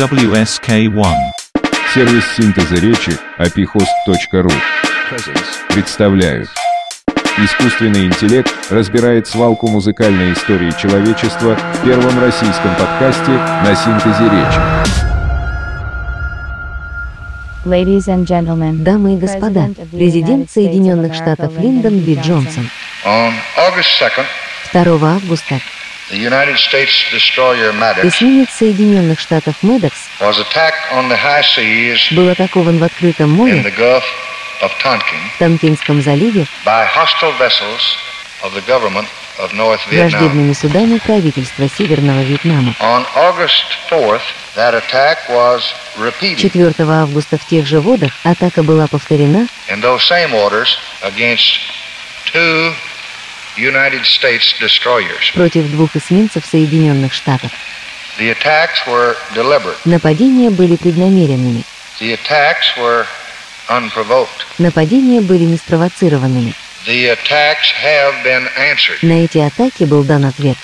WSK1. Сервис синтеза речи apihost.ru представляют. Искусственный интеллект разбирает свалку музыкальной истории человечества в первом российском подкасте на синтезе речи. Ladies and gentlemen, Дамы и господа, президент Соединенных Штатов Линдон Би Джонсон On August 2nd, 2 августа the United States destroyer Maddox эсминец Соединенных Штатов seas был атакован в открытом море в Тонкинском заливе враждебными судами правительства Северного Вьетнама. On August 4th, that attack was repeated. 4 августа в тех же водах атака была повторена против двух эсминцев Соединенных Штатов. Нападения были преднамеренными. Нападения были неспровоцированными. На эти атаки был дан ответ.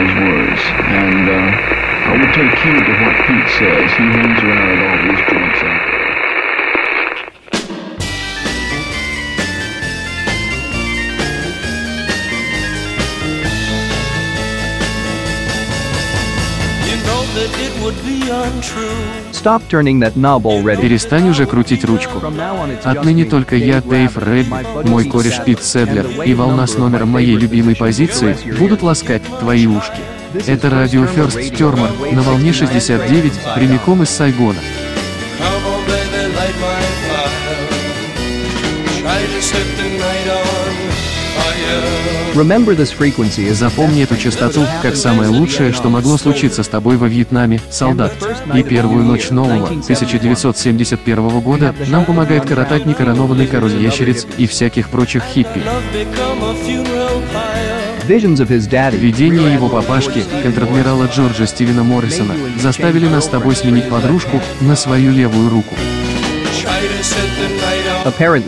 Those words. And uh, I will take heed to what Pete says. He hangs around at all these joints out there. You know that it would be untrue. Stop turning that knob already. Перестань уже крутить ручку. Отныне только я, Дэйв Рэбби, мой кореш Пит Седлер и волна с номером моей любимой позиции будут ласкать твои ушки. Это радио First Termer на волне 69 прямиком из Сайгона. Come on, baby, light my fire. Try to set the night on Запомни эту частоту как самое лучшее, что могло случиться с тобой во Вьетнаме, солдат. И первую ночь нового 1971 года нам помогает коротать некоронованный король ящериц и всяких прочих хиппи. Видение его папашки, контр-адмирала Джорджа Стивена Моррисона, заставили нас с тобой сменить подружку на свою левую руку.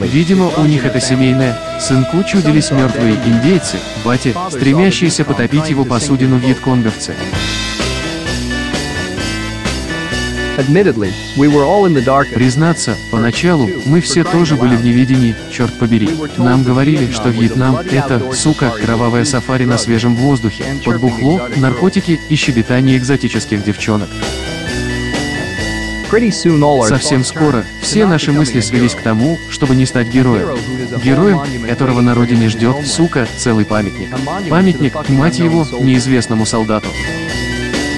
Видимо, у них это семейное. Сынку чудились мертвые индейцы, бате, стремящиеся потопить его посудину вьетконговцы. Признаться, поначалу мы все тоже были в неведении, черт побери. Нам говорили, что Вьетнам — это, сука, кровавое сафари на свежем воздухе, под бухло, наркотики и щебетание экзотических девчонок. Совсем скоро все наши мысли свелись к тому, чтобы не стать героем. Героем, которого на родине ждет, сука, целый памятник. Памятник, мать его, неизвестному солдату.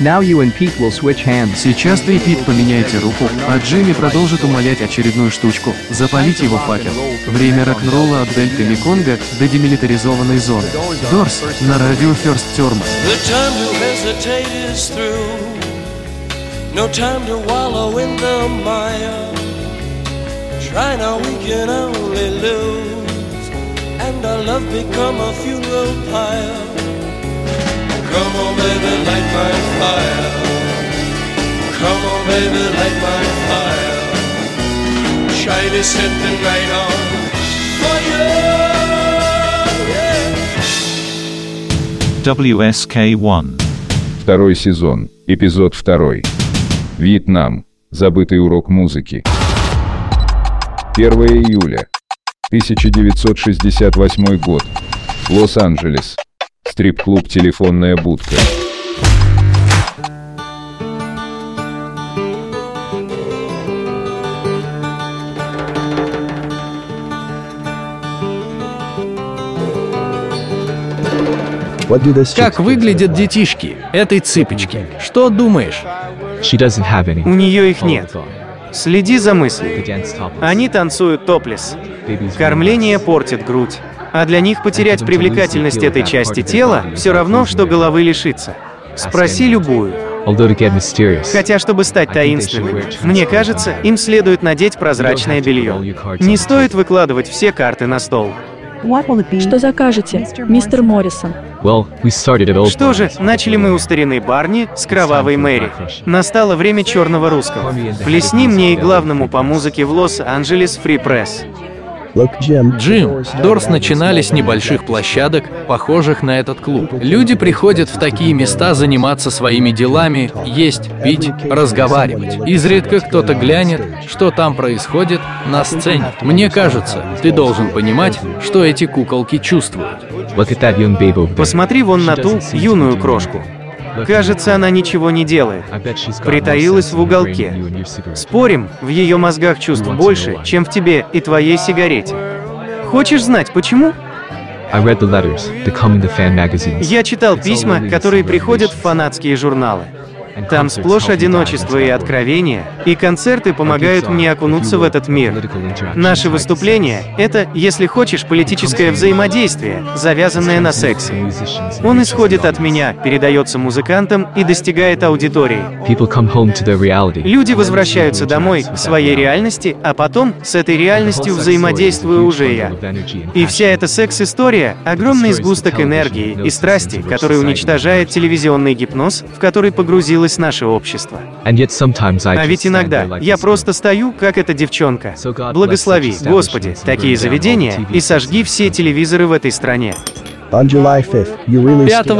Now you and Pete will switch hands. Сейчас ты и Пит поменяете руку, а Джимми продолжит умолять очередную штучку – запалить его факел. Время рок-н-ролла от дельты Меконга до демилитаризованной зоны. Дорс на радио First Term. No time to wallow in the mire. Try now, we can only lose. And our love become a funeral pyre. Come on, baby, light my fire. Come on, baby, light my fire. Try to set the night on fire. Yeah. WSK1. Второй сезон, эпизод второй. Вьетнам. Забытый урок музыки. 1 июля. 1968 год. Лос-Анджелес. Стрип-клуб «Телефонная будка». Как выглядят детишки этой цыпочки? Что думаешь? У нее их нет. Следи за мыслью. Они танцуют топлес. Кормление портит грудь. А для них потерять привлекательность этой части тела все равно, что головы лишиться. Спроси любую. Хотя, чтобы стать таинственными, мне кажется, им следует надеть прозрачное белье. Не стоит выкладывать все карты на стол. Что закажете, мистер Моррисон? Что же, начали мы у старины Барни с кровавой Мэри. Настало время черного русского. Плесни мне и главному по музыке в Лос-Анджелес Фри Пресс. Джим, Дорс начинали с небольших площадок, похожих на этот клуб. Люди приходят в такие места заниматься своими делами, есть, пить, разговаривать. Изредка кто-то глянет, что там происходит на сцене. Мне кажется, ты должен понимать, что эти куколки чувствуют. Посмотри вон на ту юную крошку. Кажется, она ничего не делает. Притаилась в уголке. Спорим, в ее мозгах чувств больше, чем в тебе и твоей сигарете. Хочешь знать, почему? Я читал письма, которые приходят в фанатские журналы. Там сплошь одиночество и откровение, и концерты помогают мне окунуться в этот мир. Наши выступления — это, если хочешь, политическое взаимодействие, завязанное на сексе. Он исходит от меня, передается музыкантам и достигает аудитории. Люди возвращаются домой, к своей реальности, а потом с этой реальностью взаимодействую уже я. И вся эта секс-история — огромный сгусток энергии и страсти, который уничтожает телевизионный гипноз, в который погрузилась изменилось наше общество. А ведь иногда я просто стою, как эта девчонка. Благослови, Господи, такие заведения и сожги все телевизоры в этой стране. 5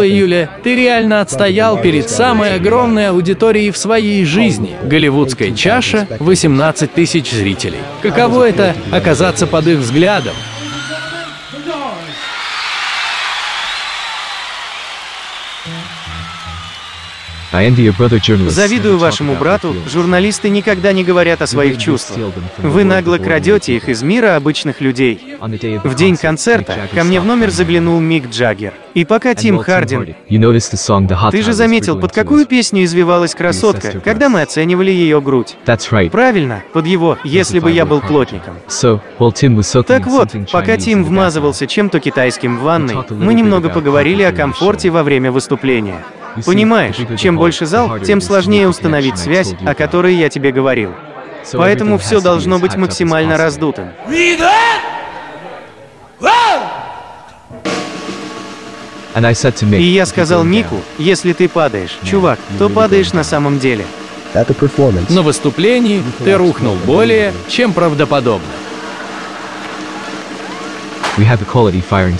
июля ты реально отстоял перед самой огромной аудиторией в своей жизни. Голливудская чаша — 18 тысяч зрителей. Каково это — оказаться под их взглядом? Завидую вашему брату, журналисты никогда не говорят о своих чувствах. Вы нагло крадете их из мира обычных людей. В день концерта ко мне в номер заглянул Мик Джаггер. И пока Тим Хардин... Ты же заметил, под какую песню извивалась красотка, когда мы оценивали ее грудь? Правильно, под его «Если бы я был плотником». Так вот, пока Тим вмазывался чем-то китайским в ванной, мы немного поговорили о комфорте во время выступления. Понимаешь, чем больше зал, тем сложнее установить связь, о которой я тебе говорил. Поэтому все должно быть максимально раздутым. И я сказал Мику, если ты падаешь, чувак, то падаешь на самом деле. На выступлении ты рухнул более, чем правдоподобно.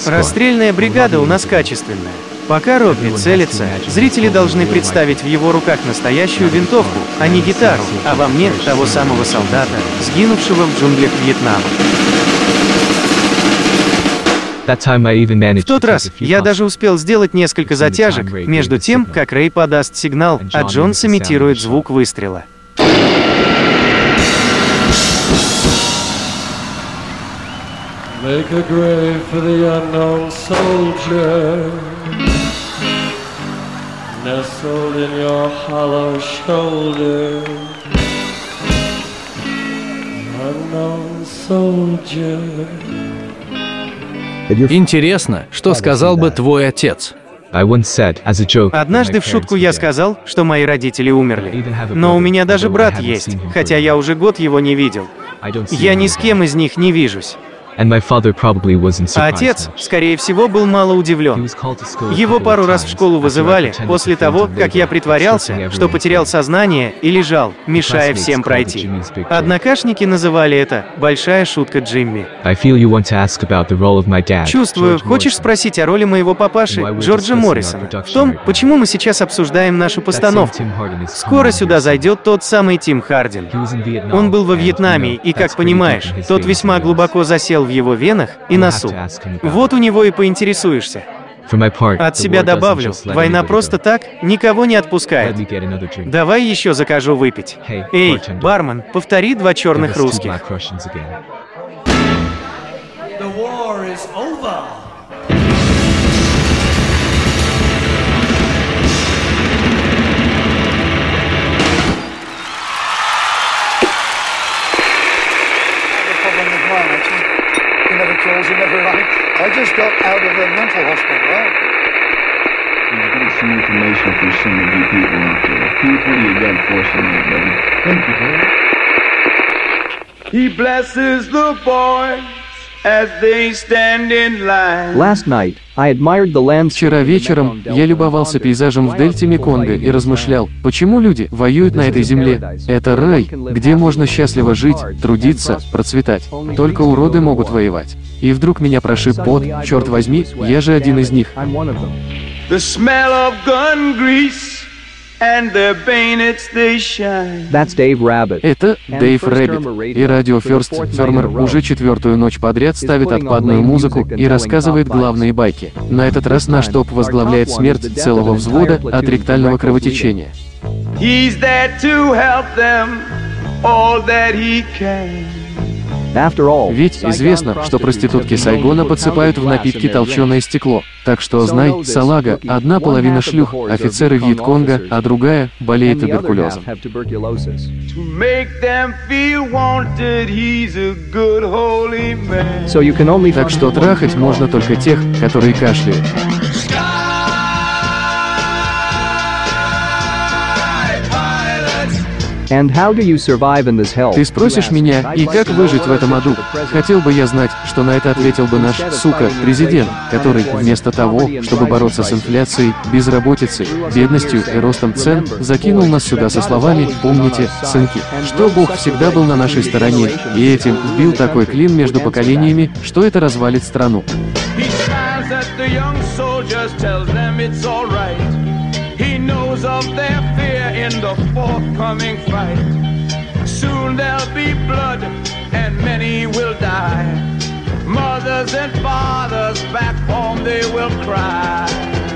Расстрельная бригада у нас качественная. Пока Робби целится, зрители должны представить в его руках настоящую винтовку, а не гитару, а во мне того самого солдата, сгинувшего в джунглях Вьетнама. В тот раз я даже успел сделать несколько затяжек между тем, как Рэй подаст сигнал, а Джон сымитирует звук выстрела. Make a grave for the unknown soldier nestled in your hollow shoulder. Unknown soldier. Интересно, что сказал бы твой отец? Однажды в шутку я сказал, что мои родители умерли. Но у меня даже брат есть, хотя я уже год его не видел. Я ни с кем из них не вижусь. А отец, скорее всего, был мало удивлен. Его пару раз в школу вызывали после того, как я притворялся, что потерял сознание и лежал, мешая всем пройти. Однокашники называли это «большая шутка Джимми». Чувствую, хочешь спросить о роли моего папаши, Джорджа Моррисона, в том, почему мы сейчас обсуждаем нашу постановку. Скоро сюда зайдет тот самый Тим Хардин. Он был во Вьетнаме, и, как понимаешь, тот весьма глубоко засел в его венах и носу. Вот у него и поинтересуешься. От себя добавлю, война просто так никого не отпускает. Давай еще закажу выпить. Эй, бармен, повтори два черных русских. calls just got out of a mental hospital. Right? I've got some information for some of you people out there. Keith, what do you got for us tonight, buddy? Thank you, He blesses the boys Вчера вечером я любовался пейзажем в дельте Меконга и размышлял, почему люди воюют на этой земле. Это рай, где можно счастливо жить, трудиться, процветать. Только уроды могут воевать. И вдруг меня прошиб пот, черт возьми, я же один из них. The smell of gun grease Это Дэйв Рэббит. И радио First Termer уже четвертую ночь подряд ставит отпадную музыку и рассказывает главные байки. На этот раз наш топ возглавляет смерть целого взвода от ректального кровотечения. He's there to help them all that he can. Ведь известно, что проститутки Сайгона подсыпают в напитки толченое стекло. Так что знай, салага, одна половина шлюх, офицеры Вьетконга, а другая болеет туберкулезом. Так что трахать можно только тех, которые кашляют. Ты спросишь меня, и как выжить в этом аду? Хотел бы я знать, что на это ответил бы наш, сука, президент, который вместо того, чтобы бороться с инфляцией, безработицей, бедностью и ростом цен, закинул нас сюда со словами «Помните, сынки, что Бог всегда был на нашей стороне, и этим вбил такой клин между поколениями, что это развалит страну». He of their fear in the forthcoming fight. Soon there'll be blood and many will die. Mothers and fathers back home they will cry.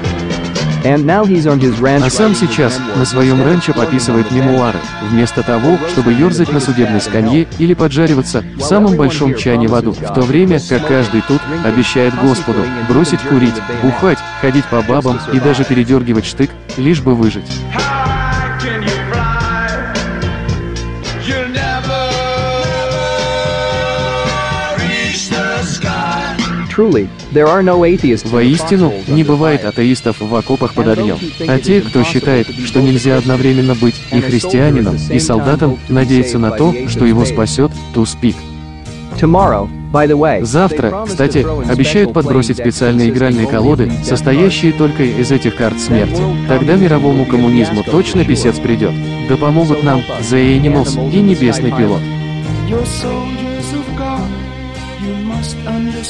А сам сейчас на своем ранчо пописывает мемуары, вместо того, чтобы ерзать на судебной скамье или поджариваться в самом большом чане в аду, в то время как каждый тут обещает Господу бросить курить, бухать, ходить по бабам и даже передергивать штык, лишь бы выжить. Воистину, не бывает атеистов в окопах под огнем. А те, кто считает, что нельзя одновременно быть и христианином, и солдатом, надеются на то, что его спасет Туспик. Завтра, кстати, обещают подбросить специальные игральные колоды, состоящие только из этих карт смерти. Тогда мировому коммунизму точно писец придет. Да помогут нам The Animals и Небесный пилот.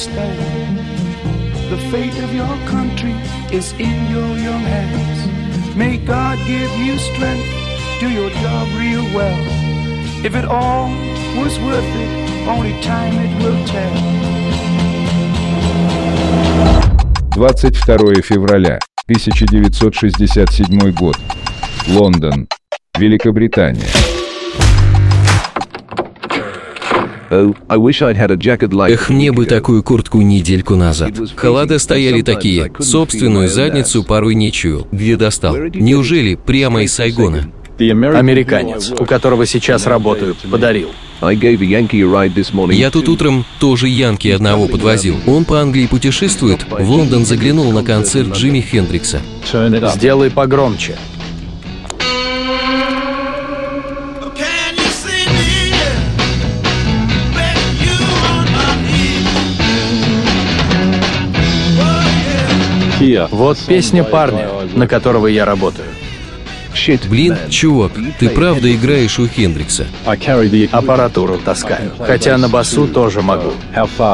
The fate of your country is in your young hands. May God give you strength, do your job real well. If it all was worth it, only time it will tell. 22 февраля 1967 год. Лондон, Великобритания. Эх, мне бы такую куртку недельку назад. Халады стояли такие, собственную задницу порой не чуял. Где достал? Неужели прямо из Сайгона? Американец, у которого сейчас работаю, подарил. Я тут утром тоже Янки одного подвозил. Он по Англии путешествует, в Лондон заглянул на концерт Джимми Хендрикса. Сделай погромче. Вот песня парня, на которого я работаю. Блин, чувак, ты правда играешь у Хендрикса? Аппаратуру таскаю. Хотя на басу тоже могу.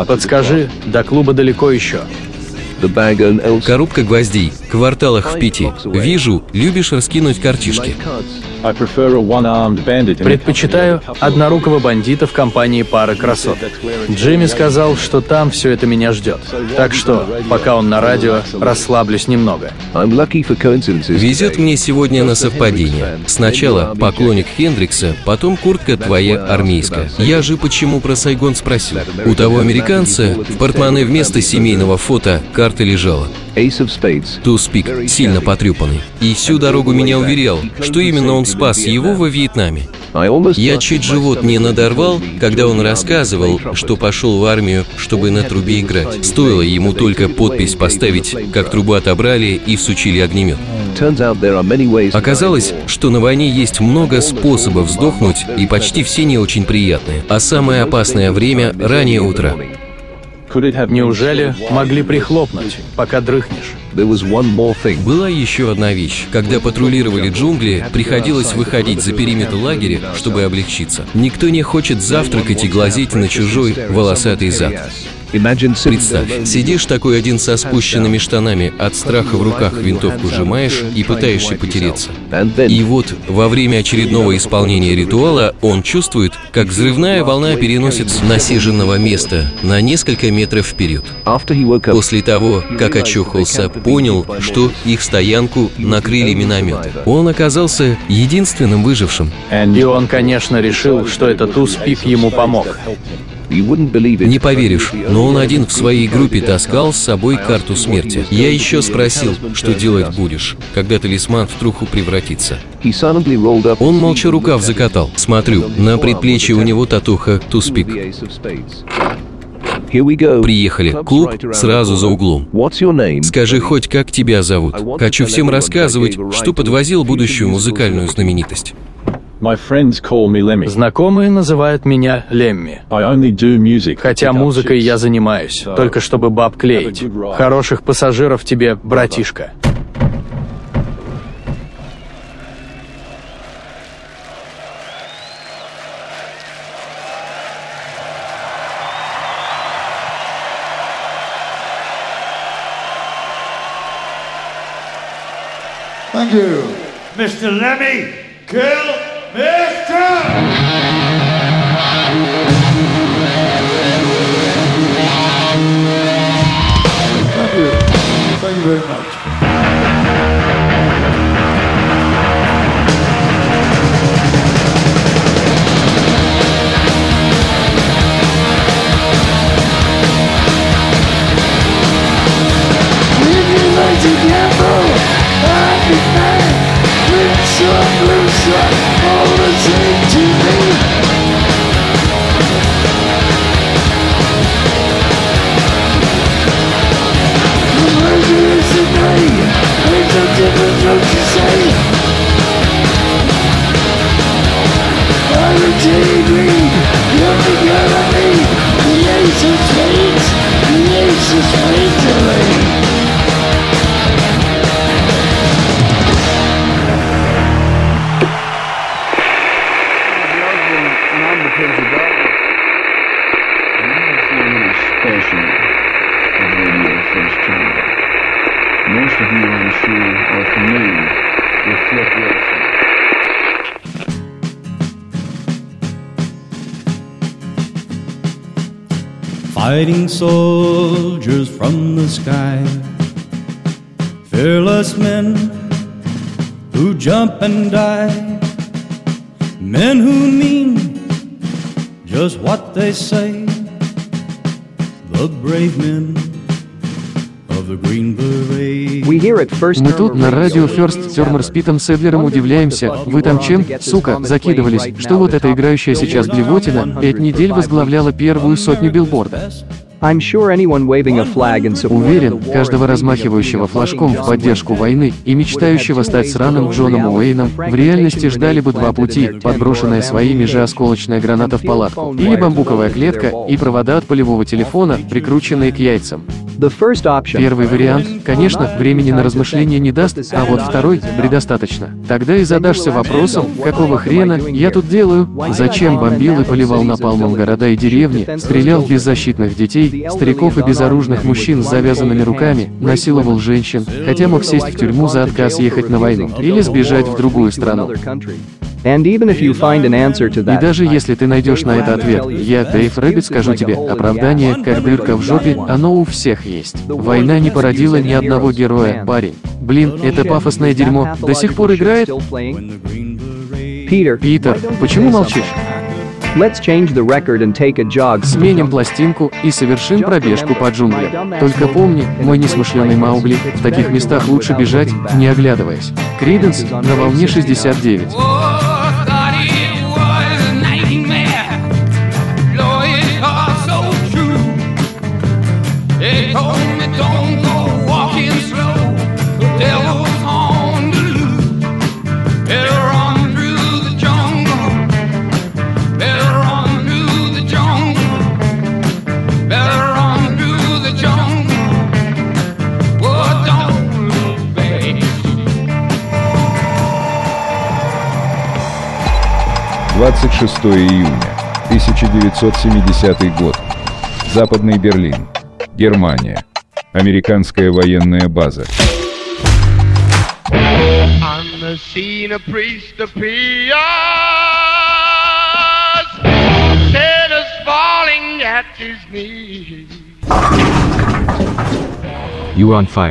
Подскажи, до клуба далеко еще. Коробка гвоздей, кварталах в пяти. Вижу, любишь раскинуть картишки. Предпочитаю однорукого бандита в компании пары красот. Джимми сказал, что там все это меня ждет. Так что, пока он на радио, расслаблюсь немного. Везет мне сегодня на совпадение. Сначала поклонник Хендрикса, потом куртка твоя армейская. Я же почему про Сайгон спросил? У того американца в портмоне вместо семейного фото карта лежала. Туспик, сильно потрепанный. И всю дорогу меня уверял, что именно он спас его во Вьетнаме. Я чуть живот не надорвал, когда он рассказывал, что пошел в армию, чтобы на трубе играть. Стоило ему только подпись поставить, как трубу отобрали и всучили огнемет. Оказалось, что на войне есть много способов сдохнуть, и почти все не очень приятные. А самое опасное время – раннее утро. Неужели могли прихлопнуть, пока дрыхнешь? Была еще одна вещь. Когда патрулировали джунгли, приходилось выходить за периметр лагеря, чтобы облегчиться. Никто не хочет завтракать и глазеть на чужой волосатый зад. Представь, сидишь такой один со спущенными штанами, от страха в руках винтовку сжимаешь и пытаешься потереться. И вот во время очередного исполнения ритуала он чувствует, как взрывная волна переносит с насиженного места на несколько метров вперед. После того, как очухался, понял, что их стоянку накрыли минометы. Он оказался единственным выжившим. И он, конечно, решил, что этот успех ему помог. Не поверишь, но он один в своей группе таскал с собой карту смерти. Я еще спросил, что делать будешь, когда талисман в труху превратится. Он молча рукав закатал. Смотрю, на предплечье у него татуха «Туспик». Приехали. Клуб сразу за углом. Скажи хоть, как тебя зовут. Хочу всем рассказывать, что подвозил будущую музыкальную знаменитость. Знакомые называют меня Лемми. Хотя музыкой я занимаюсь, только чтобы баб клеить. Хороших пассажиров тебе, братишка. Thank you, Mr. Lemmy Kill Thank you. Thank you very much. Fighting soldiers from the sky, fearless men who jump and die, men who mean just what they say, the brave men Мы тут на радио First Термер с Питом Седлером удивляемся. Вы там чем, сука, закидывались, что вот эта играющая сейчас блевотина пять недель возглавляла первую сотню билборда. Уверен, каждого размахивающего флажком в поддержку войны и мечтающего стать сраным Джоном Уэйном в реальности ждали бы два пути, подброшенная своими же осколочная граната в палатку, или бамбуковая клетка и провода от полевого телефона, прикрученные к яйцам. Первый вариант, конечно, времени на размышления не даст, а вот второй – предостаточно. Тогда и задашься вопросом, какого хрена я тут делаю, зачем бомбил и поливал напалмом города и деревни, стрелял беззащитных детей, стариков и безоружных мужчин с завязанными руками, насиловал женщин, хотя мог сесть в тюрьму за отказ ехать на войну или сбежать в другую страну. И даже если ты найдешь на это ответ, я, Дэйв Рэббит, скажу тебе, оправдание, как дырка в жопе, оно у всех есть. Война не породила ни одного героя, парень. Блин, это пафосное дерьмо до сих пор играет? Питер, почему молчишь? Сменим пластинку и совершим пробежку по джунглям. Только помни, мой несмышленый Маугли, в таких местах лучше бежать, не оглядываясь. Криденс на волне 69. 26 июня 1970 год. Западный Берлин. Германия. Американская военная база. On the scene, a priest appears. Sinners falling at his knees.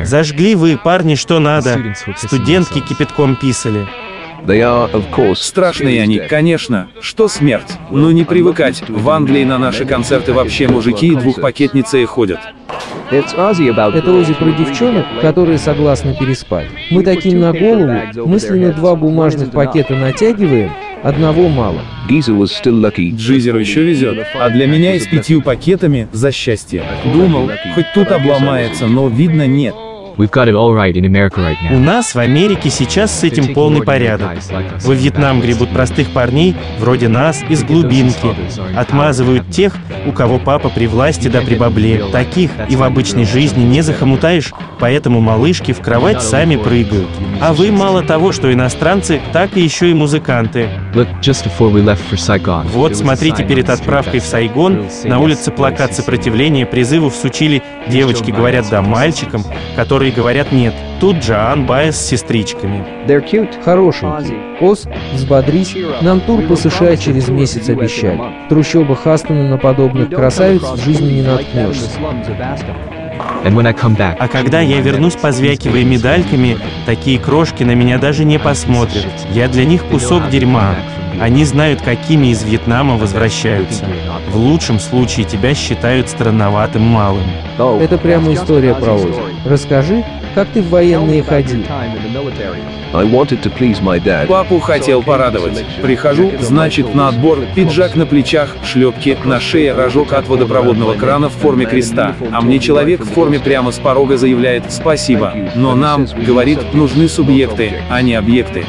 Зажгли вы, парни, что надо. Студентки кипятком писали. Страшные они, конечно. Что смерть? Но не привыкать. В Англии на наши концерты вообще мужики и двухпакетницы ходят. Это Ози про девчонок, которые согласны переспать. Мы таким на голову, мысленно два бумажных пакета натягиваем, одного мало. Джизеру еще везет. А для меня и с пятью пакетами за счастье. Думал, хоть тут обломается, но видно нет. У нас в Америке сейчас с этим полный порядок. Во Вьетнам гребут простых парней, вроде нас, из глубинки. Отмазывают тех, у кого папа при власти да при бабле. Таких и в обычной жизни не захомутаешь, поэтому малышки в кровать сами прыгают. А вы мало того, что иностранцы, так и еще и музыканты. Вот смотрите перед отправкой в Сайгон, на улице плакат сопротивления призыву всучили «Девочки говорят да мальчикам», которые говорят «нет». Тут Джоан Байес с сестричками. Хорошенькие. Оз, взбодрись, нам тур по США через месяц обещали. В трущобах Астона на подобных красавиц в жизни не наткнешься. А когда я вернусь, позвякивая медальками, такие крошки на меня даже не посмотрят. Я для них кусок дерьма. Они знают, какими из Вьетнама возвращаются. В лучшем случае тебя считают странноватым малым. Это прямо история про Ози. Расскажи, как ты в военные ходил? Папу хотел порадовать. Прихожу, значит, на отбор, пиджак на плечах, шлепки, на шее рожок от водопроводного крана в форме креста. А мне человек в форме прямо с порога заявляет «спасибо». Но нам, говорит, нужны субъекты, а не объекты.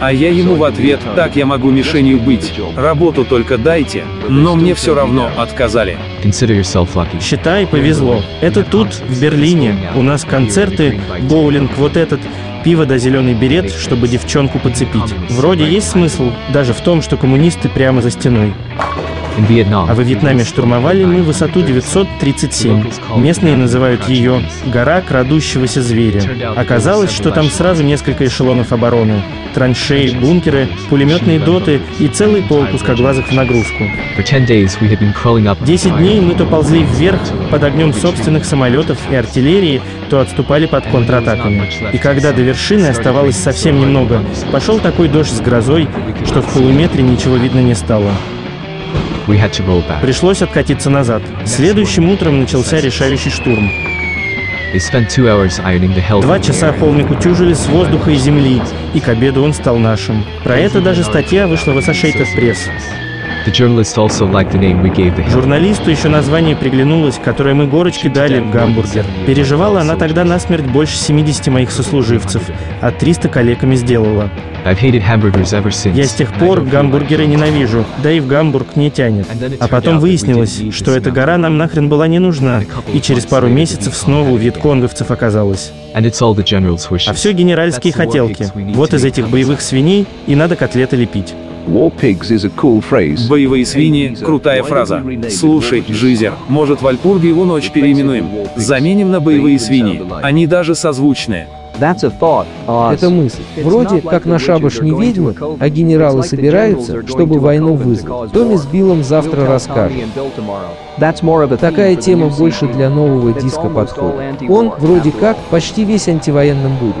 А я ему в ответ, так я могу мишенью быть. Работу только дайте. Но мне все равно отказали. Считай, повезло. Это тут, в Берлине. У нас концерты, боулинг, вот этот пиво да зеленый берет, чтобы девчонку подцепить. Вроде есть смысл даже в том, что коммунисты прямо за стеной. А во Вьетнаме штурмовали мы высоту 937. Местные называют ее «гора крадущегося зверя». Оказалось, что там сразу несколько эшелонов обороны. Траншеи, бункеры, пулеметные доты и целый полк узкоглазых в нагрузку. Десять дней мы то ползли вверх под огнем собственных самолетов и артиллерии, то отступали под контратаками. И когда до вершины оставалось совсем немного, пошел такой дождь с грозой, что в полуметре ничего видно не стало. Пришлось откатиться назад. Следующим утром начался решающий штурм. Два часа холмик утюжили с воздуха и земли, и к обеду он стал нашим. Про это даже статья вышла в Associated Press. Журналисту еще название приглянулось, которое мы горочки дали в гамбургер. Переживала она тогда насмерть больше 70 моих сослуживцев, а 300 коллегами сделала. Я с тех пор гамбургеры ненавижу, да и в Гамбург не тянет. А потом выяснилось, что эта гора нам нахрен была не нужна, и через пару месяцев снова у вьетконговцев оказалась. А все генеральские хотелки. Вот из этих боевых свиней и надо котлеты лепить. Боевые свиньи – крутая фраза. Слушай, Жизер, может Вальпурги его ночь переименуем? Заменим на боевые свиньи. Они даже созвучные. Это мысль. Вроде как на шабаш не ведьмы, а генералы собираются, чтобы войну вызвать. Томми с Биллом завтра расскажет. Такая тема больше для нового диска подходит. Он, вроде как, почти весь антивоенным будет.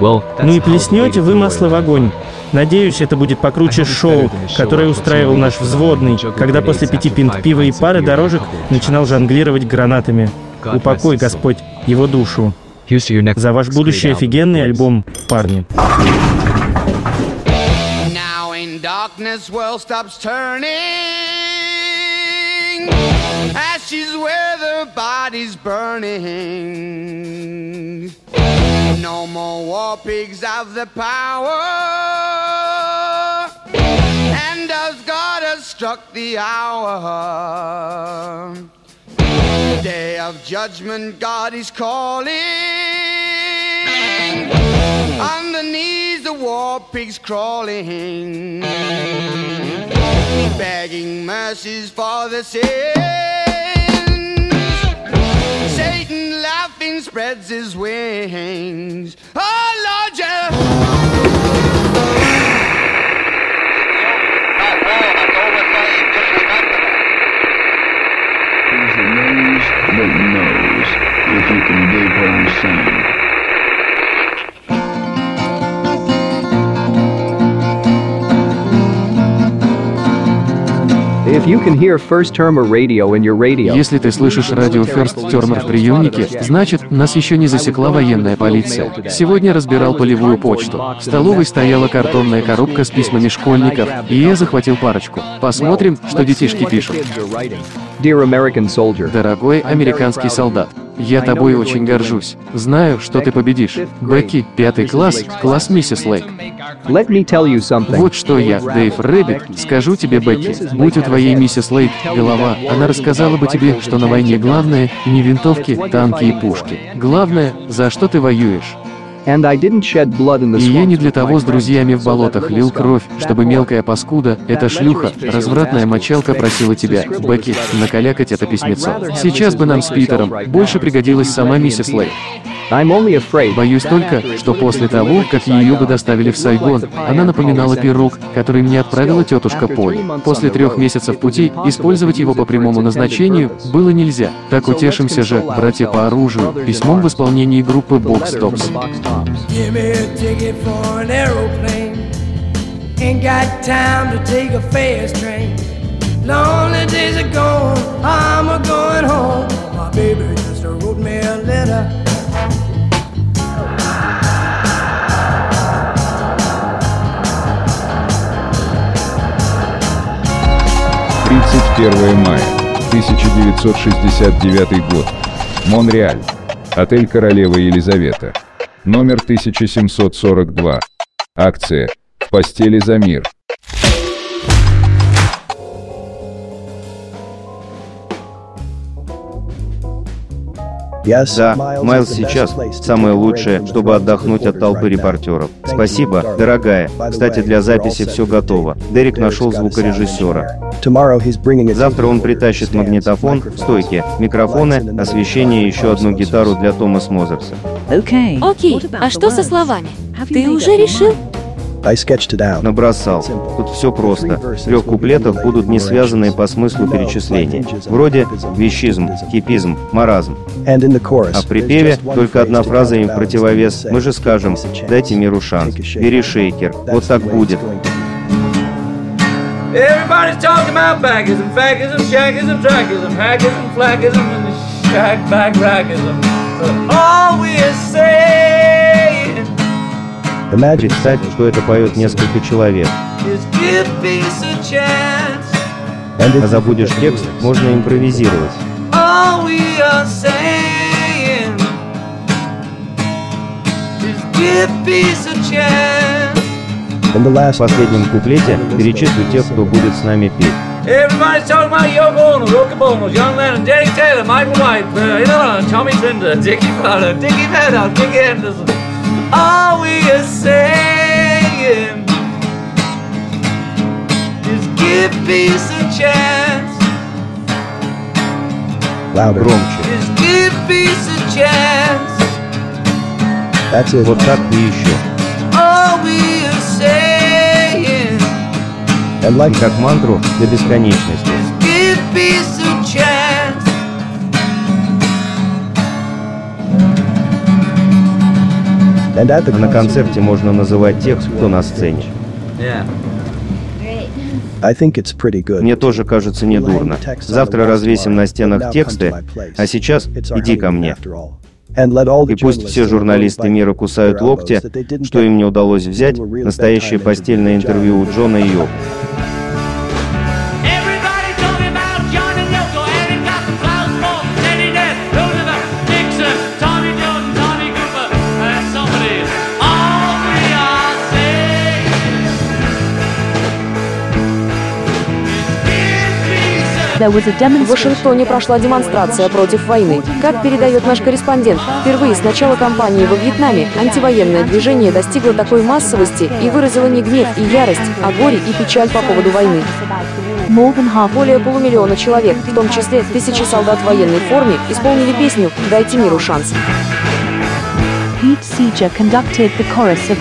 Ну и плеснете вы масло в огонь. Надеюсь, это будет покруче шоу, которое устраивал наш взводный, когда после пяти пинт пива и пары дорожек начинал жонглировать гранатами. Упокой, Господь, его душу. За ваш будущий офигенный альбом, парни. darkness world stops turning ashes where the body's burning no more war pigs have the power struck the hour day of judgment, God is calling on the knees the war pigs crawling, begging mercies for the sins. Satan laughing spreads his wings. Oh Lord, yeah. That knows if you can dig what I'm saying. If you can hear first term radio in your radio, Если ты слышишь радио First Termer в приемнике, значит, нас еще не засекла военная полиция. Сегодня разбирал полевую почту. В столовой стояла картонная коробка с письмами школьников, и я захватил парочку. Посмотрим, что детишки пишут. Дорогой американский солдат, я тобой очень горжусь. Знаю, что ты победишь. Бекки, пятый класс, класс миссис Лейк. Вот что я, Дэйв Рэббит, скажу тебе, Бекки. Будь у твоей миссис Лейк голова, она рассказала бы тебе, что на войне главное не винтовки, танки и пушки. Главное, за что ты воюешь. И я не для того с друзьями в болотах лил кровь, чтобы мелкая паскуда, эта шлюха, развратная мочалка просила тебя, Бекки, накалякать это письмецо. Сейчас бы нам с Питером больше пригодилась сама миссис Лейк. I'm only afraid. Боюсь только, что после того, как ее бы доставили в Сайгон, она напоминала пирог, который мне отправила тетушка Поли. После трех месяцев пути использовать его по прямому назначению было нельзя. Так утешимся же, братья по оружию, письмом в исполнении группы Box Tops. Ain't got time to take a fast train. Lonely days are gone, I'm a going home. My baby just wrote me a letter. 31 мая 1969 год. Монреаль. Отель Королева Елизавета. Номер 1742. Акция «В постели за мир». Да, Майлз сейчас самое лучшее, чтобы отдохнуть от толпы репортеров. Спасибо, дорогая. Кстати, для записи все готово. Дерек нашел звукорежиссера. Завтра он притащит магнитофон, стойки, микрофоны, освещение и еще одну гитару для Томас Мозерса. Окей, а что со словами? Ты уже решил? Набросал. Тут все просто. В трех куплетах будут не связанные по смыслу перечисления. Вроде вещизм, хипизм, маразм. А в припеве только одна фраза им в противовес. Мы же скажем «Дайте миру шанс». Бери шейкер. Вот так будет. Everybody's talking about baggism, fagism, shaggism, trackism, hacgism, flagism, and the shag bag ragism. But all we're saying Представь, что это поет несколько человек. is give peace a chance. А забудешь текст, можно импровизировать. В последнем куплете перечислю тех, кто будет с нами петь. Everybody's talking about Yoko Ono, Roca Bono, John Lennon, Danny Taylor, Michael White, uh, you know, Tommy Trinder, Dickie Fowler, Dickie Van Dickie Anderson. All we are saying is give peace a chance. Громче. Is give peace a chance. Вот так и еще. All we are saying И как мантру до бесконечности. give peace на концерте можно называть тех, кто на сцене. Мне тоже кажется недурно. Завтра развесим на стенах тексты, а сейчас иди ко мне. И пусть все журналисты мира кусают локти, что им не удалось взять настоящее постельное интервью у Джона и Йоко. В Вашингтоне прошла демонстрация против войны. Как передает наш корреспондент, впервые с начала кампании во Вьетнаме антивоенное движение достигло такой массовости и выразило не гнев и ярость, а горе и печаль по поводу войны. Более полумиллиона человек, в том числе тысячи солдат в военной форме, исполнили песню «Дайте миру шанс».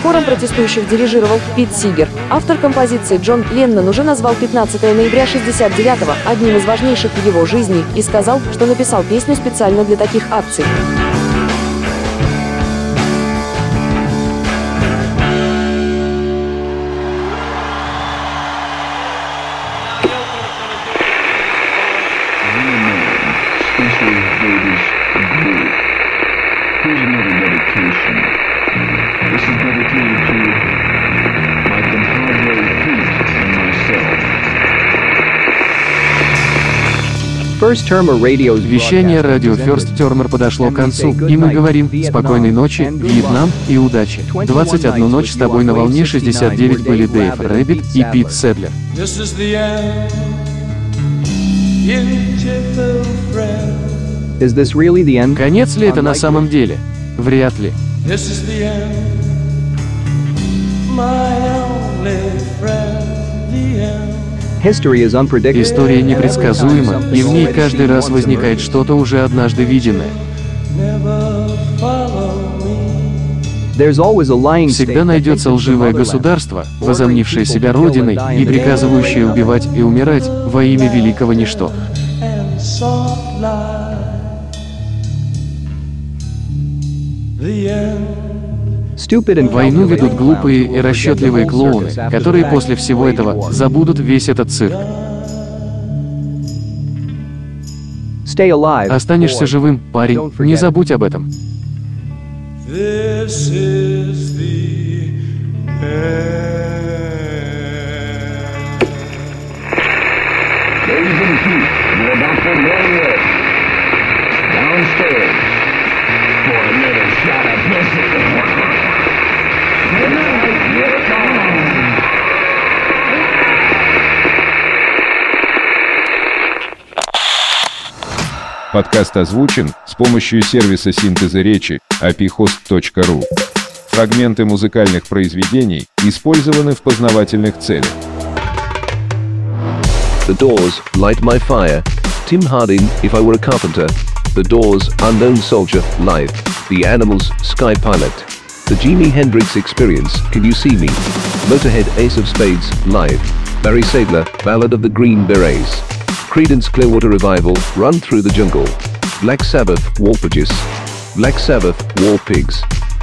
Хором протестующих дирижировал Пит Сигер. Автор композиции Джон Леннон уже назвал 15 ноября 69-го одним из важнейших в его жизни и сказал, что написал песню специально для таких акций. Вещание радио First Termer подошло к концу, и мы говорим «Спокойной ночи, Вьетнам и удачи». 21 ночь с тобой на волне 69 были Дэйв Рэббит и Пит Седлер. Конец ли это на самом деле? Вряд ли. This is the end, my История непредсказуема, и в ней каждый раз возникает что-то уже однажды виденное. Всегда найдется лживое государство, возомнившее себя родиной и приказывающее убивать и умирать во имя великого ничто. Войну ведут глупые и расчетливые клоуны, которые после всего этого забудут весь этот цирк. Останешься живым, парень, не забудь об этом. This is the Ladies and Pete, we're about to roll it. Downstairs Подкаст озвучен с помощью сервиса синтеза речи apihost.ru. Фрагменты музыкальных произведений использованы в познавательных целях. The Doors, Light My Fire. Tim Harding, If I Were a Carpenter. The Doors, Unknown Soldier, Live. The Animals, Sky Pilot. The Jimi Hendrix Experience, Can You See Me? Motorhead Ace of Spades, Live. Barry Sadler, Ballad of the Green Berets. Credence Clearwater Revival, Run Through the Jungle. Black Sabbath, Walpages. Black Sabbath, War Pigs.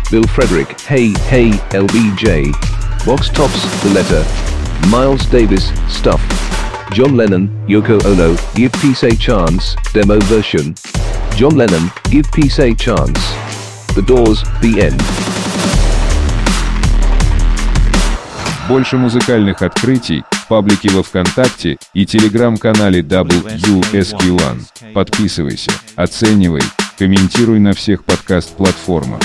Bill Frederick, Hey Hey LBJ. Box Tops, The Letter. Miles Davis, Stuff. John Lennon, Yoko Ono, Give Peace a Chance, demo version. John Lennon, Give Peace a Chance. The Doors, The End. Больше музыкальных открытий в паблике во Вконтакте и телеграм-канале WSQ1. Подписывайся, оценивай, комментируй на всех подкаст-платформах.